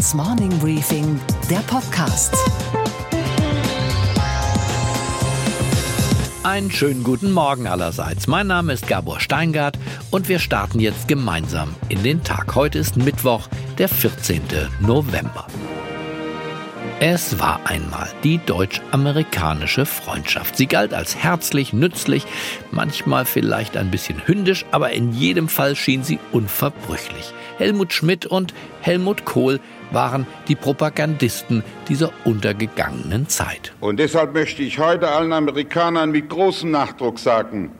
Handelsblatts Morning Briefing, der Podcast. Einen schönen guten Morgen allerseits. Mein Name ist Gabor Steingart und wir starten jetzt gemeinsam in den Tag. Heute ist Mittwoch, der 14. November. Es war einmal die deutsch-amerikanische Freundschaft. Sie galt als herzlich, nützlich, manchmal vielleicht ein bisschen hündisch, aber in jedem Fall schien sie unverbrüchlich. Helmut Schmidt und Helmut Kohl waren die Propagandisten dieser untergegangenen Zeit. Und deshalb möchte ich heute allen Amerikanern mit großem Nachdruck sagen,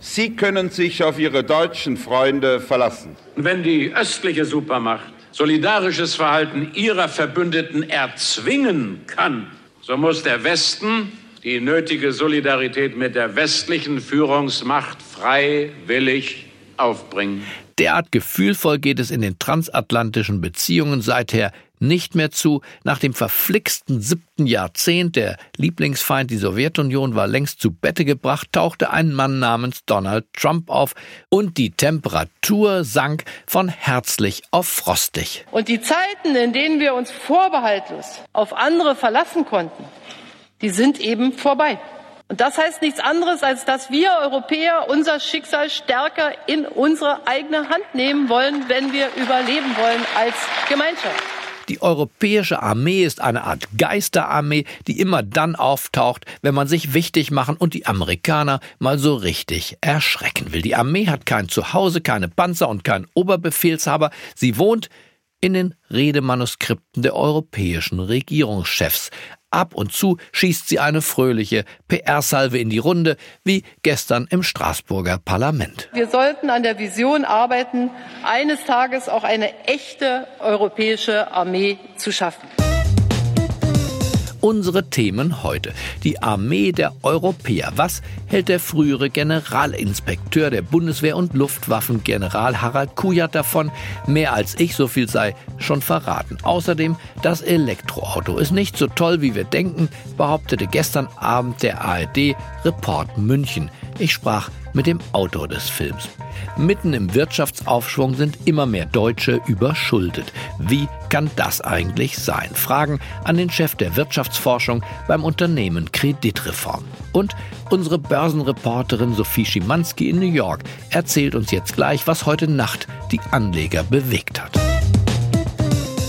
Sie können sich auf Ihre deutschen Freunde verlassen. Wenn die östliche Supermacht solidarisches Verhalten ihrer Verbündeten erzwingen kann, so muss der Westen die nötige Solidarität mit der westlichen Führungsmacht freiwillig aufbringen. Derart gefühlvoll geht es in den transatlantischen Beziehungen seither nicht mehr zu. Nach dem verflixten siebten Jahrzehnt, der Lieblingsfeind, die Sowjetunion, war längst zu Bette gebracht, tauchte ein Mann namens Donald Trump auf und die Temperatur sank von herzlich auf frostig. Und die Zeiten, in denen wir uns vorbehaltlos auf andere verlassen konnten, die sind eben vorbei. Und das heißt nichts anderes, als dass wir Europäer unser Schicksal stärker in unsere eigene Hand nehmen wollen, wenn wir überleben wollen als Gemeinschaft. Die europäische Armee ist eine Art Geisterarmee, die immer dann auftaucht, wenn man sich wichtig machen und die Amerikaner mal so richtig erschrecken will. Die Armee hat kein Zuhause, keine Panzer und keinen Oberbefehlshaber. Sie wohnt in den Redemanuskripten der europäischen Regierungschefs. Ab und zu schießt sie eine fröhliche PR-Salve in die Runde, wie gestern im Straßburger Parlament. Wir sollten an der Vision arbeiten, eines Tages auch eine echte europäische Armee zu schaffen unsere Themen heute. Die Armee der Europäer. Was hält der frühere Generalinspekteur der Bundeswehr und Luftwaffengeneral Harald Kujat davon? Mehr als ich, so viel sei schon verraten. Außerdem, das Elektroauto ist nicht so toll, wie wir denken, behauptete gestern Abend der ARD Report München. Ich sprach mit dem Autor des Films. Mitten im Wirtschaftsaufschwung sind immer mehr Deutsche überschuldet. Wie kann das eigentlich sein? Fragen an den Chef der Wirtschaftsforschung beim Unternehmen Kreditreform. Und unsere Börsenreporterin Sophie Schimanski in New York erzählt uns jetzt gleich, was heute Nacht die Anleger bewegt hat.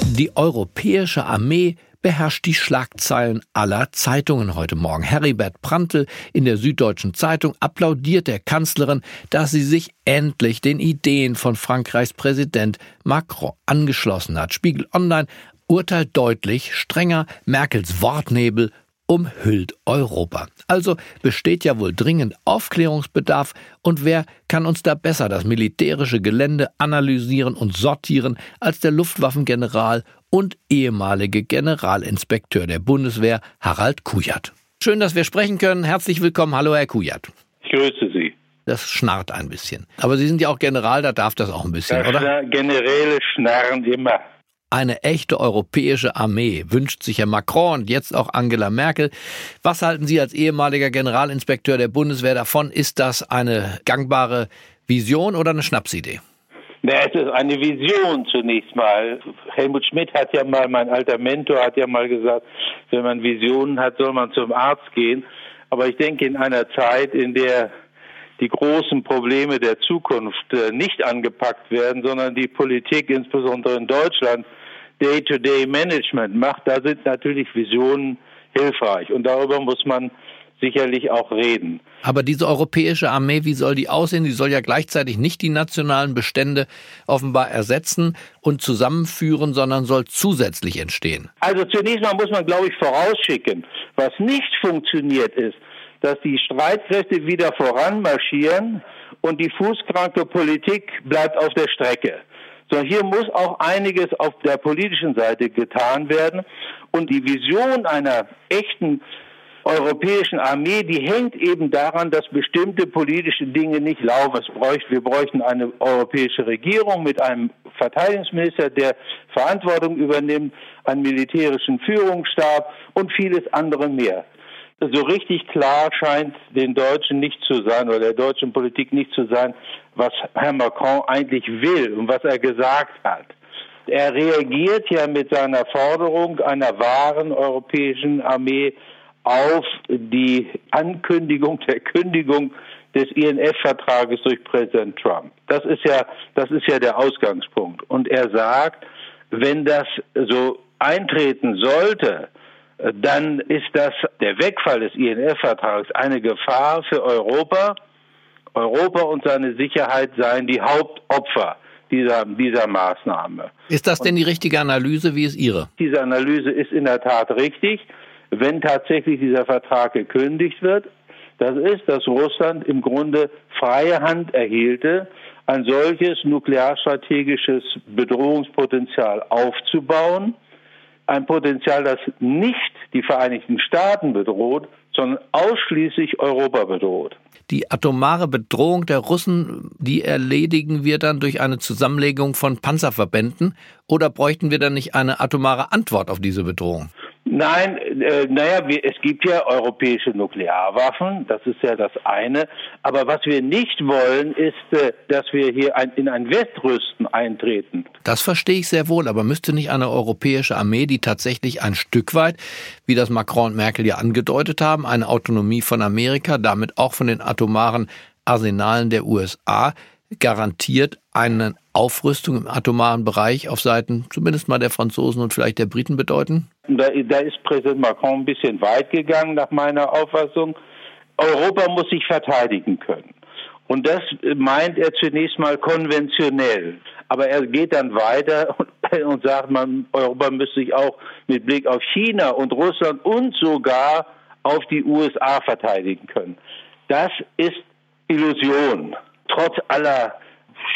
Die europäische Armee beherrscht die Schlagzeilen aller Zeitungen heute Morgen. Heribert Prantl in der Süddeutschen Zeitung applaudiert der Kanzlerin, dass sie sich endlich den Ideen von Frankreichs Präsident Macron angeschlossen hat. Spiegel Online urteilt deutlich strenger Merkels Wortnebel umhüllt Europa. Also besteht ja wohl dringend Aufklärungsbedarf und wer kann uns da besser das militärische Gelände analysieren und sortieren als der Luftwaffengeneral und ehemalige Generalinspekteur der Bundeswehr Harald Kujat. Schön, dass wir sprechen können. Herzlich willkommen. Hallo, Herr Kujat. Ich grüße Sie. Das schnarrt ein bisschen. Aber Sie sind ja auch General, da darf das auch ein bisschen, das oder? Generäle schnarren immer. Eine echte europäische Armee wünscht sich Herr Macron und jetzt auch Angela Merkel. Was halten Sie als ehemaliger Generalinspekteur der Bundeswehr davon? Ist das eine gangbare Vision oder eine Schnapsidee? Na, es ist eine Vision zunächst mal. Helmut Schmidt hat ja mal, mein alter Mentor hat ja mal gesagt, wenn man Visionen hat, soll man zum Arzt gehen. Aber ich denke, in einer Zeit, in der die großen Probleme der Zukunft äh, nicht angepackt werden, sondern die Politik, insbesondere in Deutschland, Day-to-Day-Management macht, da sind natürlich Visionen hilfreich. Und darüber muss man sicherlich auch reden. Aber diese europäische Armee, wie soll die aussehen? Die soll ja gleichzeitig nicht die nationalen Bestände offenbar ersetzen und zusammenführen, sondern soll zusätzlich entstehen. Also zunächst mal muss man, glaube ich, vorausschicken, was nicht funktioniert ist, dass die Streitkräfte wieder voranmarschieren und die fußkranke Politik bleibt auf der Strecke sondern hier muss auch einiges auf der politischen Seite getan werden. Und die Vision einer echten europäischen Armee, die hängt eben daran, dass bestimmte politische Dinge nicht laufen. Bräuchte, wir bräuchten eine europäische Regierung mit einem Verteidigungsminister, der Verantwortung übernimmt, einen militärischen Führungsstab und vieles andere mehr so richtig klar scheint den Deutschen nicht zu sein oder der deutschen Politik nicht zu sein, was Herr Macron eigentlich will und was er gesagt hat. Er reagiert ja mit seiner Forderung einer wahren europäischen Armee auf die Ankündigung der Kündigung des INF-Vertrages durch Präsident Trump. Das ist ja, das ist ja der Ausgangspunkt. Und er sagt, wenn das so eintreten sollte, dann ist das der Wegfall des INF-Vertrags eine Gefahr für Europa. Europa und seine Sicherheit seien die Hauptopfer dieser, dieser Maßnahme. Ist das denn die richtige Analyse? Wie ist Ihre? Diese Analyse ist in der Tat richtig, wenn tatsächlich dieser Vertrag gekündigt wird. Das ist, dass Russland im Grunde freie Hand erhielte, ein solches nuklearstrategisches Bedrohungspotenzial aufzubauen. Ein Potenzial, das nicht die Vereinigten Staaten bedroht, sondern ausschließlich Europa bedroht. Die atomare Bedrohung der Russen, die erledigen wir dann durch eine Zusammenlegung von Panzerverbänden oder bräuchten wir dann nicht eine atomare Antwort auf diese Bedrohung? Nein, äh, naja, wir, es gibt ja europäische Nuklearwaffen, das ist ja das eine. Aber was wir nicht wollen, ist, äh, dass wir hier ein, in ein Westrüsten eintreten. Das verstehe ich sehr wohl, aber müsste nicht eine europäische Armee, die tatsächlich ein Stück weit, wie das Macron und Merkel ja angedeutet haben, eine Autonomie von Amerika, damit auch von den atomaren Arsenalen der USA garantiert eine Aufrüstung im atomaren Bereich auf Seiten zumindest mal der Franzosen und vielleicht der Briten bedeuten? Da, da ist Präsident Macron ein bisschen weit gegangen, nach meiner Auffassung. Europa muss sich verteidigen können. Und das meint er zunächst mal konventionell. Aber er geht dann weiter und, sagt, man, Europa müsste sich auch mit Blick auf China und Russland und sogar auf die USA verteidigen können. Das ist Illusion. Trotz aller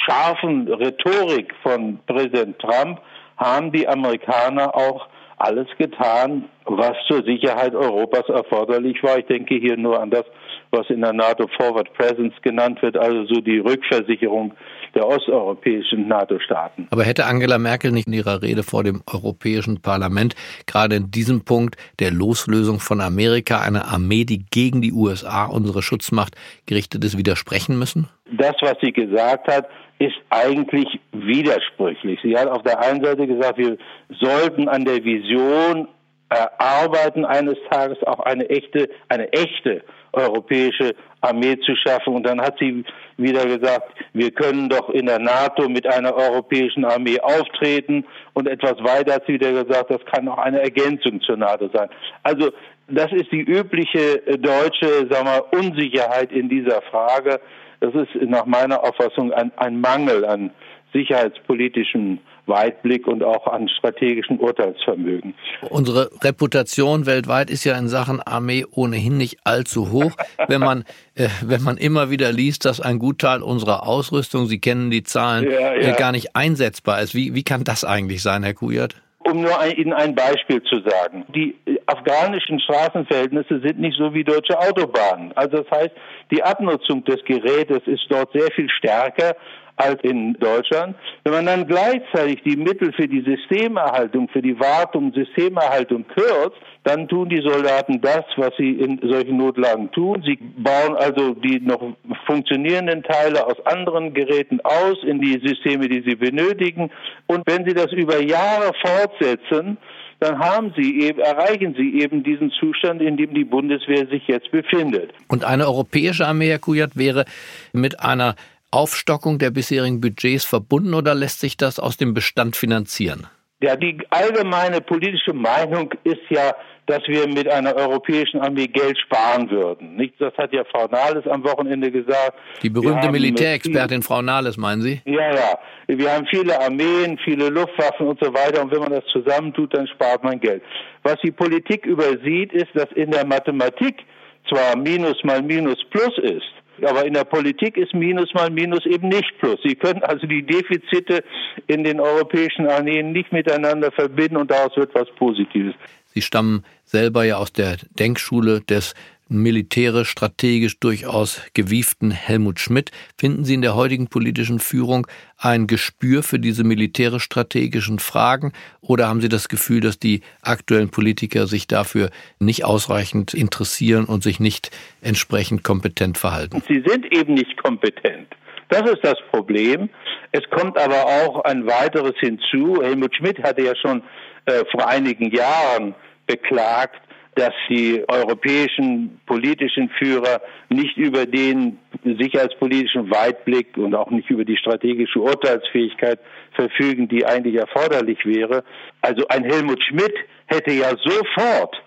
scharfen Rhetorik von Präsident Trump haben die Amerikaner auch alles getan, was zur Sicherheit Europas erforderlich war. Ich denke hier nur an das, was in der NATO Forward Presence genannt wird, also so die Rückversicherung der osteuropäischen NATO-Staaten. Aber hätte Angela Merkel nicht in ihrer Rede vor dem Europäischen Parlament gerade in diesem Punkt der Loslösung von Amerika eine Armee, die gegen die USA unsere Schutzmacht gerichtet ist, widersprechen müssen? Das, was sie gesagt hat, ist eigentlich widersprüchlich. Sie hat auf der einen Seite gesagt, wir sollten an der Vision erarbeiten, eines Tages auch eine echte, eine echte europäische Armee zu schaffen. Und dann hat sie wieder gesagt, wir können doch in der NATO mit einer europäischen Armee auftreten. Und etwas weiter hat sie wieder gesagt, das kann auch eine Ergänzung zur NATO sein. Also das ist die übliche deutsche sagen wir, Unsicherheit in dieser Frage. Das ist nach meiner Auffassung ein, ein Mangel an sicherheitspolitischem Weitblick und auch an strategischem Urteilsvermögen. Unsere Reputation weltweit ist ja in Sachen Armee ohnehin nicht allzu hoch. Wenn man, äh, wenn man immer wieder liest, dass ein Gutteil unserer Ausrüstung, Sie kennen die Zahlen, ja, ja. Äh, gar nicht einsetzbar ist. Wie, wie kann das eigentlich sein, Herr Kujat? Um nur ein, Ihnen ein Beispiel zu sagen. Die äh, afghanischen Straßenverhältnisse sind nicht so wie deutsche Autobahnen. Also das heißt, die Abnutzung des Gerätes ist dort sehr viel stärker als in Deutschland. Wenn man dann gleichzeitig die Mittel für die Systemerhaltung, für die Wartung, Systemerhaltung kürzt, dann tun die Soldaten das, was sie in solchen Notlagen tun. Sie bauen also die noch funktionierenden Teile aus anderen Geräten aus in die Systeme, die sie benötigen. Und wenn sie das über Jahre fortsetzen, dann haben sie eben, erreichen sie eben diesen Zustand, in dem die Bundeswehr sich jetzt befindet. Und eine europäische Armee, Herr Kujat, wäre mit einer Aufstockung der bisherigen Budgets verbunden oder lässt sich das aus dem Bestand finanzieren? Ja, die allgemeine politische Meinung ist ja, dass wir mit einer europäischen Armee Geld sparen würden. Nicht? Das hat ja Frau Nahles am Wochenende gesagt. Die berühmte Militärexpertin Frau Nahles, meinen Sie? Ja, ja. Wir haben viele Armeen, viele Luftwaffen und so weiter. Und wenn man das zusammentut, dann spart man Geld. Was die Politik übersieht, ist, dass in der Mathematik zwar Minus mal Minus Plus ist, aber in der Politik ist Minus mal Minus eben nicht Plus. Sie können also die Defizite in den europäischen Armeen nicht miteinander verbinden und daraus wird was Positives. Sie stammen selber ja aus der Denkschule des militärisch strategisch durchaus gewieften Helmut Schmidt. Finden Sie in der heutigen politischen Führung ein Gespür für diese militärisch strategischen Fragen oder haben Sie das Gefühl, dass die aktuellen Politiker sich dafür nicht ausreichend interessieren und sich nicht entsprechend kompetent verhalten? Sie sind eben nicht kompetent. Das ist das Problem. Es kommt aber auch ein weiteres hinzu. Helmut Schmidt hatte ja schon äh, vor einigen Jahren beklagt, dass die europäischen politischen Führer nicht über den sicherheitspolitischen Weitblick und auch nicht über die strategische Urteilsfähigkeit verfügen, die eigentlich erforderlich wäre. Also ein Helmut Schmidt hätte ja sofort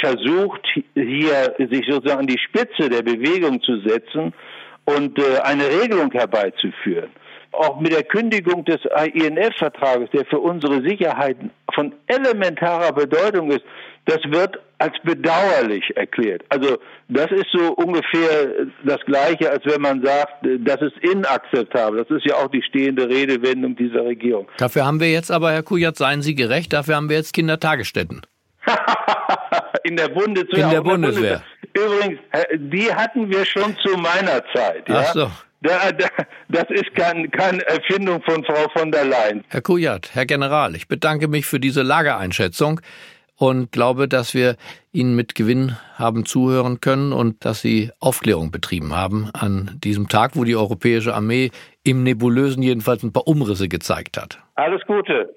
versucht, hier sich sozusagen an die Spitze der Bewegung zu setzen und äh, eine Regelung herbeizuführen. Auch mit der Kündigung des INF-Vertrages, der für unsere Sicherheit von elementarer Bedeutung ist, das wird als bedauerlich erklärt. Also das ist so ungefähr das Gleiche, als wenn man sagt, das ist inakzeptabel. Das ist ja auch die stehende Redewendung dieser Regierung. Dafür haben wir jetzt aber, Herr Kujat, seien Sie gerecht, dafür haben wir jetzt Kindertagesstätten. in der Bundeswehr. In der Bundeswehr. Übrigens, die hatten wir schon zu meiner Zeit. Ja? Ach so. Da, da, das ist kein, keine Erfindung von Frau von der Leyen. Herr Kujat, Herr General, ich bedanke mich für diese Lageeinschätzung und glaube, dass wir Ihnen mit Gewinn haben zuhören können und dass Sie Aufklärung betrieben haben an diesem Tag, wo die europäische Armee im Nebulösen jedenfalls ein paar Umrisse gezeigt hat. Alles Gute.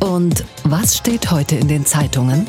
Und was steht heute in den Zeitungen?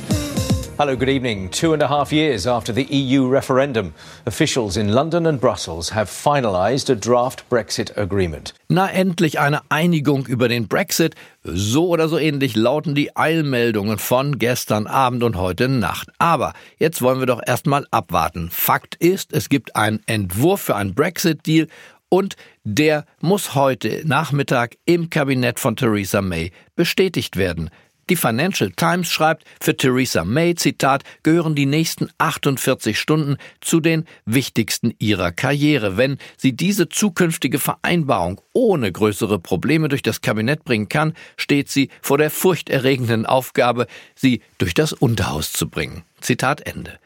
Hello, good evening. Two and a half years after the EU referendum, officials in London and Brussels have finalised a draft Brexit agreement. Na, endlich eine Einigung über den Brexit. So oder so ähnlich lauten die Eilmeldungen von gestern Abend und heute Nacht. Aber jetzt wollen wir doch erstmal abwarten. Fakt ist, es gibt einen Entwurf für einen Brexit-Deal und der muss heute Nachmittag im Kabinett von Theresa May bestätigt werden. Die Financial Times schreibt, für Theresa May, Zitat, gehören die nächsten 48 Stunden zu den wichtigsten ihrer Karriere. Wenn sie diese zukünftige Vereinbarung ohne größere Probleme durch das Kabinett bringen kann, steht sie vor der furchterregenden Aufgabe, sie durch das Unterhaus zu bringen. Zitat Ende.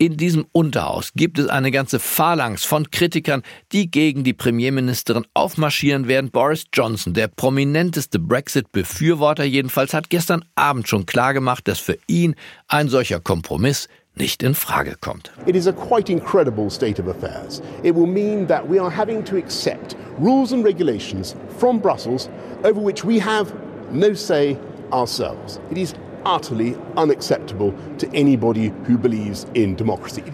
In diesem Unterhaus gibt es eine ganze Phalanx von Kritikern, die gegen die Premierministerin aufmarschieren werden. Boris Johnson, der prominenteste Brexit-Befürworter jedenfalls, hat gestern Abend schon klargemacht, dass für ihn ein solcher Kompromiss nicht in Frage kommt. It is a quite incredible state of affairs. It will mean that we are having to accept rules and regulations from Brussels over which we have no say ourselves. It is utterly unacceptable to anybody who believes in democracy.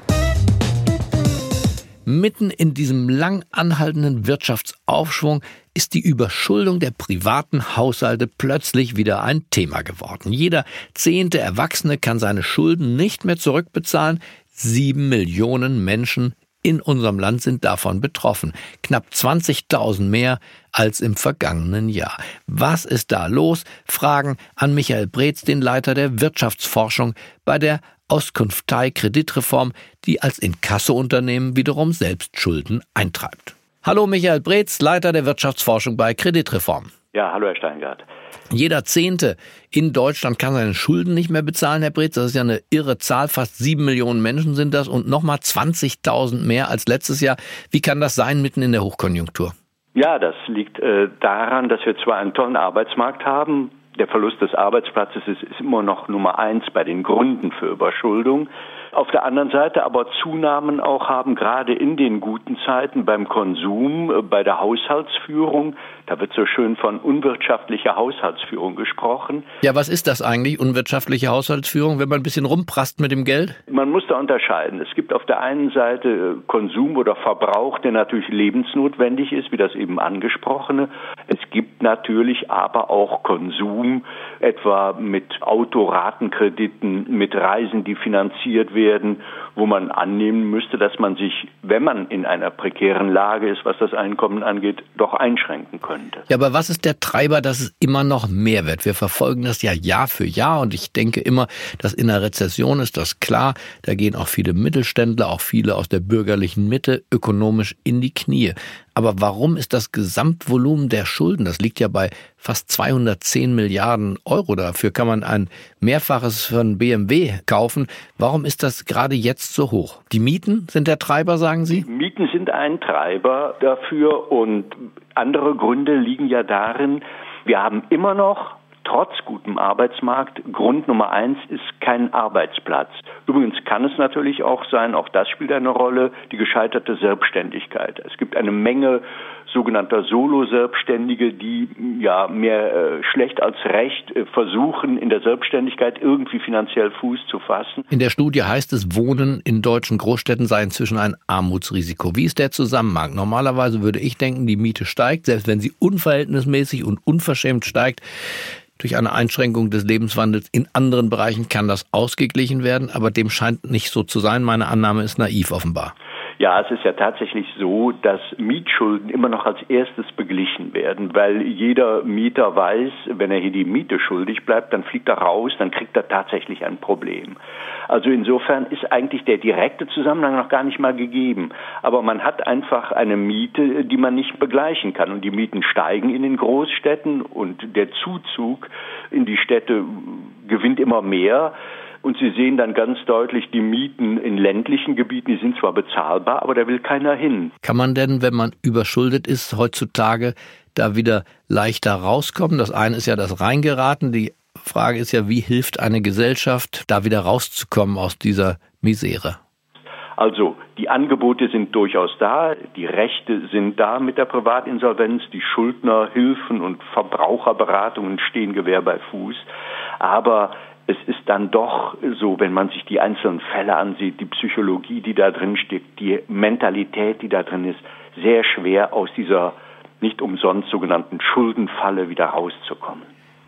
Mitten in diesem lang anhaltenden Wirtschaftsaufschwung ist die Überschuldung der privaten Haushalte plötzlich wieder ein Thema geworden. Jeder zehnte Erwachsene kann seine Schulden nicht mehr zurückbezahlen. Sieben Millionen Menschen in unserem Land sind davon betroffen. Knapp 20.000 mehr als im vergangenen Jahr. Was ist da los? Fragen an Michael Breetz, den Leiter der Wirtschaftsforschung bei der Auskunftei Kreditreform, die als Inkassounternehmen wiederum selbst Schulden eintreibt. Hallo Michael Breetz, Leiter der Wirtschaftsforschung bei Kreditreform. Ja, hallo Herr Steingart. Jeder Zehnte in Deutschland kann seine Schulden nicht mehr bezahlen, Herr Breetz. Das ist ja eine irre Zahl. Fast sieben Millionen Menschen sind das und nochmal 20.000 mehr als letztes Jahr. Wie kann das sein mitten in der Hochkonjunktur? Ja, das liegt äh, daran, dass wir zwar einen tollen Arbeitsmarkt haben. Der Verlust des Arbeitsplatzes ist, ist immer noch Nummer eins bei den Gründen für Überschuldung auf der anderen Seite aber Zunahmen auch haben, gerade in den guten Zeiten beim Konsum, äh, bei der Haushaltsführung. Da wird so schön von unwirtschaftlicher Haushaltsführung gesprochen. Ja, was ist das eigentlich, unwirtschaftliche Haushaltsführung, wenn man ein bisschen rumprast mit dem Geld? Man muss da unterscheiden. Es gibt auf der einen Seite äh, Konsum oder Verbrauch, der natürlich lebensnotwendig ist, wie das eben angesprochene. Es gibt natürlich aber auch Konsum, etwa mit Autoratenkrediten, mit Reisen, die finanziert werden, wo man annehmen müsste, dass man sich, wenn man in einer prekären Lage ist, was das Einkommen angeht, doch einschränken könnte. Ja, aber was ist der Treiber, dass es immer noch mehr wird? Wir verfolgen das ja Jahr für Jahr und ich denke immer, dass in der Rezession ist das klar. Da gehen auch viele Mittelständler, auch viele aus der bürgerlichen Mitte ökonomisch in die Knie. Aber warum ist das Gesamtvolumen der Schulden, das liegt ja bei fast 210 Milliarden Euro, dafür kann man ein Mehrfaches von BMW kaufen. Warum ist das gerade jetzt so hoch? Die Mieten sind der Treiber, sagen Sie? Mieten sind ein Treiber dafür und andere Gründe liegen ja darin, wir haben immer noch trotz gutem Arbeitsmarkt Grund Nummer eins ist kein Arbeitsplatz. Übrigens kann es natürlich auch sein, auch das spielt eine Rolle, die gescheiterte Selbstständigkeit. Es gibt eine Menge sogenannter Solo-Selbstständige, die ja mehr äh, schlecht als recht äh, versuchen, in der Selbstständigkeit irgendwie finanziell Fuß zu fassen. In der Studie heißt es, Wohnen in deutschen Großstädten sei inzwischen ein Armutsrisiko. Wie ist der Zusammenhang? Normalerweise würde ich denken, die Miete steigt, selbst wenn sie unverhältnismäßig und unverschämt steigt. Durch eine Einschränkung des Lebenswandels in anderen Bereichen kann das ausgeglichen werden, aber dem scheint nicht so zu sein. Meine Annahme ist naiv offenbar. Ja, es ist ja tatsächlich so, dass Mietschulden immer noch als erstes beglichen werden, weil jeder Mieter weiß, wenn er hier die Miete schuldig bleibt, dann fliegt er raus, dann kriegt er tatsächlich ein Problem. Also insofern ist eigentlich der direkte Zusammenhang noch gar nicht mal gegeben. Aber man hat einfach eine Miete, die man nicht begleichen kann. Und die Mieten steigen in den Großstädten und der Zuzug in die Städte gewinnt immer mehr. Und Sie sehen dann ganz deutlich die Mieten in ländlichen Gebieten, die sind zwar bezahlbar, aber da will keiner hin. Kann man denn, wenn man überschuldet ist, heutzutage da wieder leichter rauskommen? Das eine ist ja das Reingeraten. Die Frage ist ja, wie hilft eine Gesellschaft, da wieder rauszukommen aus dieser Misere? Also die Angebote sind durchaus da, die Rechte sind da mit der Privatinsolvenz, die Schuldnerhilfen und Verbraucherberatungen stehen Gewehr bei Fuß. Aber es ist dann doch so, wenn man sich die einzelnen Fälle ansieht, die Psychologie, die da drin steckt, die Mentalität, die da drin ist, sehr schwer aus dieser nicht umsonst sogenannten Schuldenfalle wieder rauszukommen.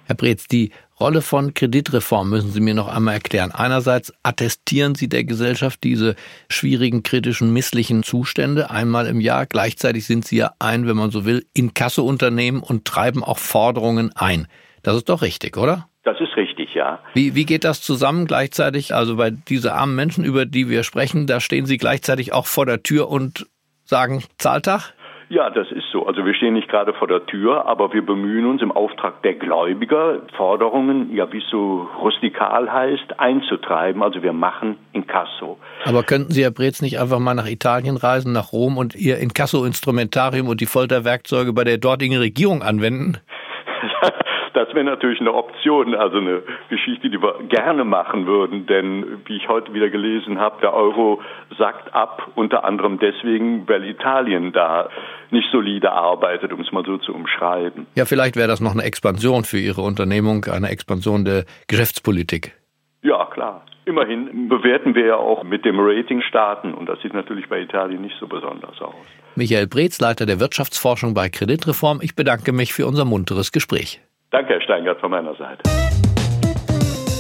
Herr Breetz, die Rolle von Kreditreform müssen Sie mir noch einmal erklären. Einerseits attestieren Sie der Gesellschaft diese schwierigen, kritischen, misslichen Zustände einmal im Jahr. Gleichzeitig sind Sie ja ein, wenn man so will, Inkassounternehmen und treiben auch Forderungen ein. Das ist doch richtig, oder? Das ist richtig, ja. Wie, wie geht das zusammen gleichzeitig? Also bei diese armen Menschen, über die wir sprechen, da stehen Sie gleichzeitig auch vor der Tür und sagen Zahltag? Ja, das ist so. Also wir stehen nicht gerade vor der Tür, aber wir bemühen uns im Auftrag der Gläubiger, Forderungen, ja wie es so rustikal heißt, einzutreiben. Also wir machen Inkasso. Aber könnten Sie, Herr Breetz, nicht einfach mal nach Italien reisen, nach Rom und Ihr Inkasso-Instrumentarium und die Folterwerkzeuge bei der dortigen Regierung anwenden? Das wäre natürlich eine Option, also eine Geschichte, die wir gerne machen würden, denn wie ich heute wieder gelesen habe, der Euro sackt ab, unter anderem deswegen, weil Italien da nicht solide arbeitet, um es mal so zu umschreiben. Ja, vielleicht wäre das noch eine Expansion für Ihre Unternehmung, eine Expansion der Geschäftspolitik. Ja, klar. Immerhin bewerten wir ja auch mit dem Rating Staaten und das sieht natürlich bei Italien nicht so besonders aus. Michael Breetz, Leiter der Wirtschaftsforschung bei Kreditreform. Ich bedanke mich für unser munteres Gespräch. Danke, Herr Steingart, von meiner Seite.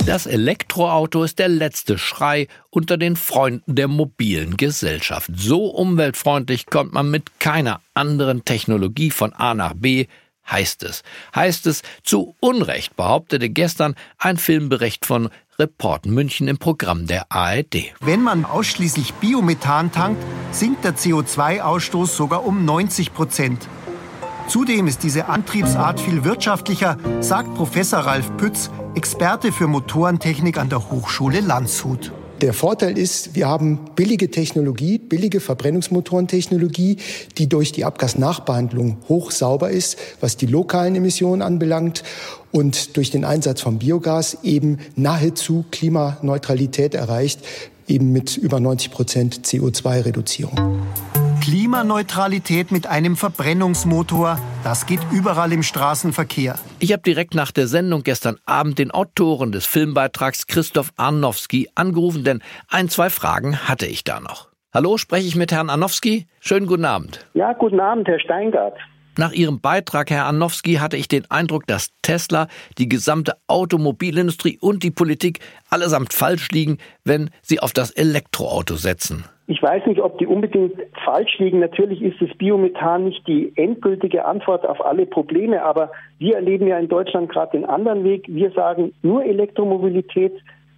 Das Elektroauto ist der letzte Schrei unter den Freunden der mobilen Gesellschaft. So umweltfreundlich kommt man mit keiner anderen Technologie von A nach B, heißt es. Heißt es zu Unrecht, behauptete gestern ein Filmbericht von Report München im Programm der ARD. Wenn man ausschließlich Biomethan tankt, sinkt der CO2-Ausstoß sogar um 90 Prozent. Zudem ist diese Antriebsart viel wirtschaftlicher, sagt Professor Ralf Pütz, Experte für Motorentechnik an der Hochschule Landshut. Der Vorteil ist, wir haben billige Technologie, billige Verbrennungsmotorentechnologie, die durch die Abgasnachbehandlung hochsauber ist, was die lokalen Emissionen anbelangt und durch den Einsatz von Biogas eben nahezu Klimaneutralität erreicht, eben mit über 90 Prozent CO2-Reduzierung. Klimaneutralität mit einem Verbrennungsmotor, das geht überall im Straßenverkehr. Ich habe direkt nach der Sendung gestern Abend den Autoren des Filmbeitrags Christoph Arnowski angerufen, denn ein, zwei Fragen hatte ich da noch. Hallo, spreche ich mit Herrn Arnowski? Schönen guten Abend. Ja, guten Abend, Herr Steingart. Nach Ihrem Beitrag, Herr Arnowski, hatte ich den Eindruck, dass Tesla, die gesamte Automobilindustrie und die Politik allesamt falsch liegen, wenn sie auf das Elektroauto setzen. Ich weiß nicht, ob die unbedingt falsch liegen. Natürlich ist das Biomethan nicht die endgültige Antwort auf alle Probleme, aber wir erleben ja in Deutschland gerade den anderen Weg. Wir sagen, nur Elektromobilität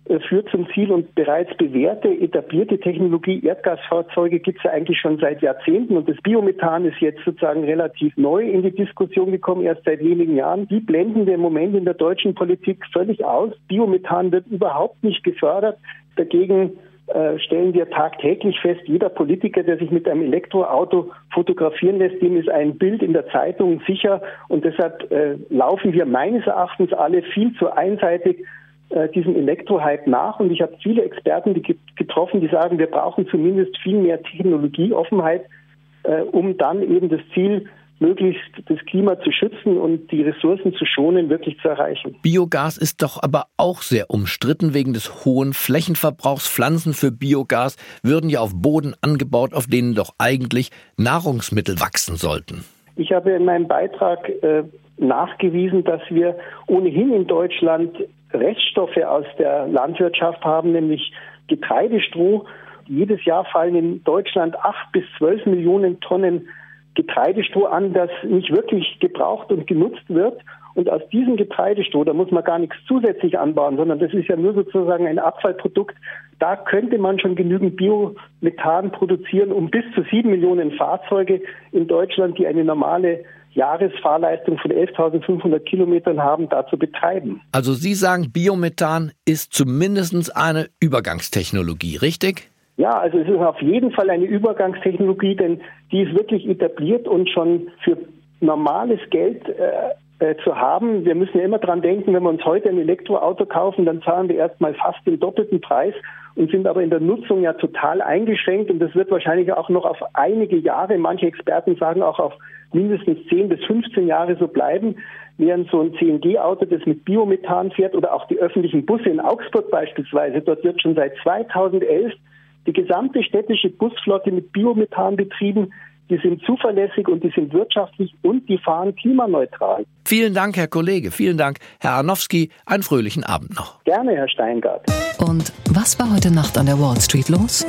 äh, führt zum Ziel und bereits bewährte, etablierte Technologie, Erdgasfahrzeuge gibt es ja eigentlich schon seit Jahrzehnten und das Biomethan ist jetzt sozusagen relativ neu in die Diskussion gekommen, erst seit wenigen Jahren. Die blenden wir im Moment in der deutschen Politik völlig aus. Biomethan wird überhaupt nicht gefördert. Dagegen stellen wir tagtäglich fest, jeder Politiker, der sich mit einem Elektroauto fotografieren lässt, dem ist ein Bild in der Zeitung sicher. Und deshalb äh, laufen wir meines Erachtens alle viel zu einseitig äh, diesem Elektrohype nach. Und ich habe viele Experten die getroffen, die sagen, wir brauchen zumindest viel mehr Technologieoffenheit, äh, um dann eben das Ziel möglichst das Klima zu schützen und die Ressourcen zu schonen, wirklich zu erreichen. Biogas ist doch aber auch sehr umstritten wegen des hohen Flächenverbrauchs. Pflanzen für Biogas würden ja auf Boden angebaut, auf denen doch eigentlich Nahrungsmittel wachsen sollten. Ich habe in meinem Beitrag äh, nachgewiesen, dass wir ohnehin in Deutschland Reststoffe aus der Landwirtschaft haben, nämlich Getreidestroh. Jedes Jahr fallen in Deutschland acht bis zwölf Millionen Tonnen Getreidestroh an, das nicht wirklich gebraucht und genutzt wird. Und aus diesem Getreidestroh, da muss man gar nichts zusätzlich anbauen, sondern das ist ja nur sozusagen ein Abfallprodukt. Da könnte man schon genügend Biomethan produzieren, um bis zu sieben Millionen Fahrzeuge in Deutschland, die eine normale Jahresfahrleistung von 11.500 Kilometern haben, da zu betreiben. Also Sie sagen, Biomethan ist zumindest eine Übergangstechnologie, richtig? Ja, also es ist auf jeden Fall eine Übergangstechnologie, denn die ist wirklich etabliert und schon für normales Geld äh, äh, zu haben. Wir müssen ja immer dran denken, wenn wir uns heute ein Elektroauto kaufen, dann zahlen wir erstmal fast den doppelten Preis und sind aber in der Nutzung ja total eingeschränkt und das wird wahrscheinlich auch noch auf einige Jahre, manche Experten sagen auch auf mindestens 10 bis 15 Jahre so bleiben, während so ein CNG-Auto, das mit Biomethan fährt oder auch die öffentlichen Busse in Augsburg beispielsweise, dort wird schon seit 2011 die gesamte städtische Busflotte mit Biomethan betrieben. Die sind zuverlässig und die sind wirtschaftlich und die fahren klimaneutral. Vielen Dank, Herr Kollege. Vielen Dank, Herr Arnowski. Einen fröhlichen Abend noch. Gerne, Herr Steingart. Und was war heute Nacht an der Wall Street los?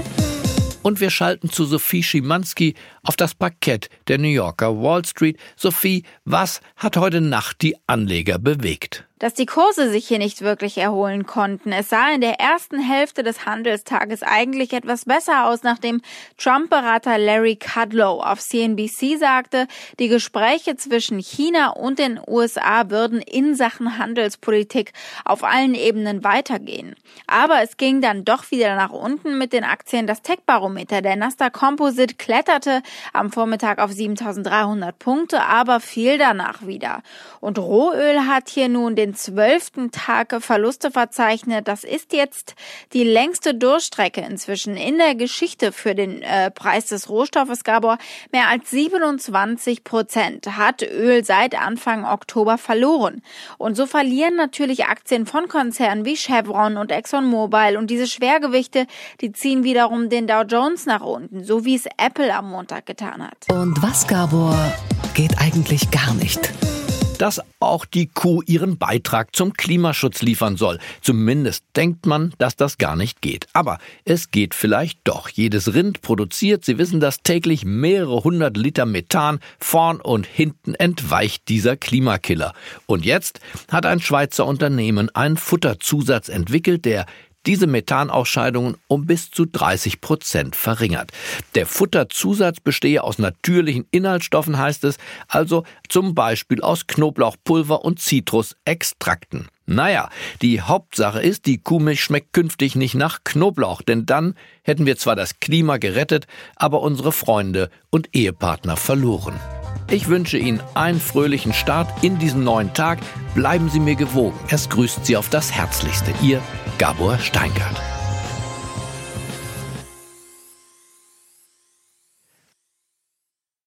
Und wir schalten zu Sophie Schimanski auf das Parkett der New Yorker Wall Street. Sophie, was hat heute Nacht die Anleger bewegt? Dass die Kurse sich hier nicht wirklich erholen konnten. Es sah in der ersten Hälfte des Handelstages eigentlich etwas besser aus, nachdem Trump-Berater Larry Kudlow auf CNBC sagte, die Gespräche zwischen China und den USA würden in Sachen Handelspolitik auf allen Ebenen weitergehen. Aber es ging dann doch wieder nach unten mit den Aktien. Das Tech-Barometer der Nasdaq Composite kletterte am Vormittag auf 7300 Punkte, aber fiel danach wieder. Und Rohöl hat hier nun den den zwölften Tag Verluste verzeichnet. Das ist jetzt die längste Durchstrecke inzwischen in der Geschichte für den äh, Preis des Rohstoffes, Gabor. Mehr als 27 Prozent hat Öl seit Anfang Oktober verloren. Und so verlieren natürlich Aktien von Konzernen wie Chevron und ExxonMobil. Und diese Schwergewichte, die ziehen wiederum den Dow Jones nach unten, so wie es Apple am Montag getan hat. Und was, Gabor, geht eigentlich gar nicht? Dass auch die Kuh ihren Beitrag zum Klimaschutz liefern soll. Zumindest denkt man, dass das gar nicht geht. Aber es geht vielleicht doch. Jedes Rind produziert, Sie wissen das, täglich mehrere hundert Liter Methan. Vorn und hinten entweicht dieser Klimakiller. Und jetzt hat ein Schweizer Unternehmen einen Futterzusatz entwickelt, der diese Methanausscheidungen um bis zu 30 Prozent verringert. Der Futterzusatz bestehe aus natürlichen Inhaltsstoffen, heißt es, also zum Beispiel aus Knoblauchpulver und Zitrusextrakten. Naja, die Hauptsache ist, die Kuhmilch schmeckt künftig nicht nach Knoblauch, denn dann hätten wir zwar das Klima gerettet, aber unsere Freunde und Ehepartner verloren. Ich wünsche Ihnen einen fröhlichen Start in diesen neuen Tag. Bleiben Sie mir gewogen. Es grüßt Sie auf das Herzlichste. Ihr Gabor Steingart.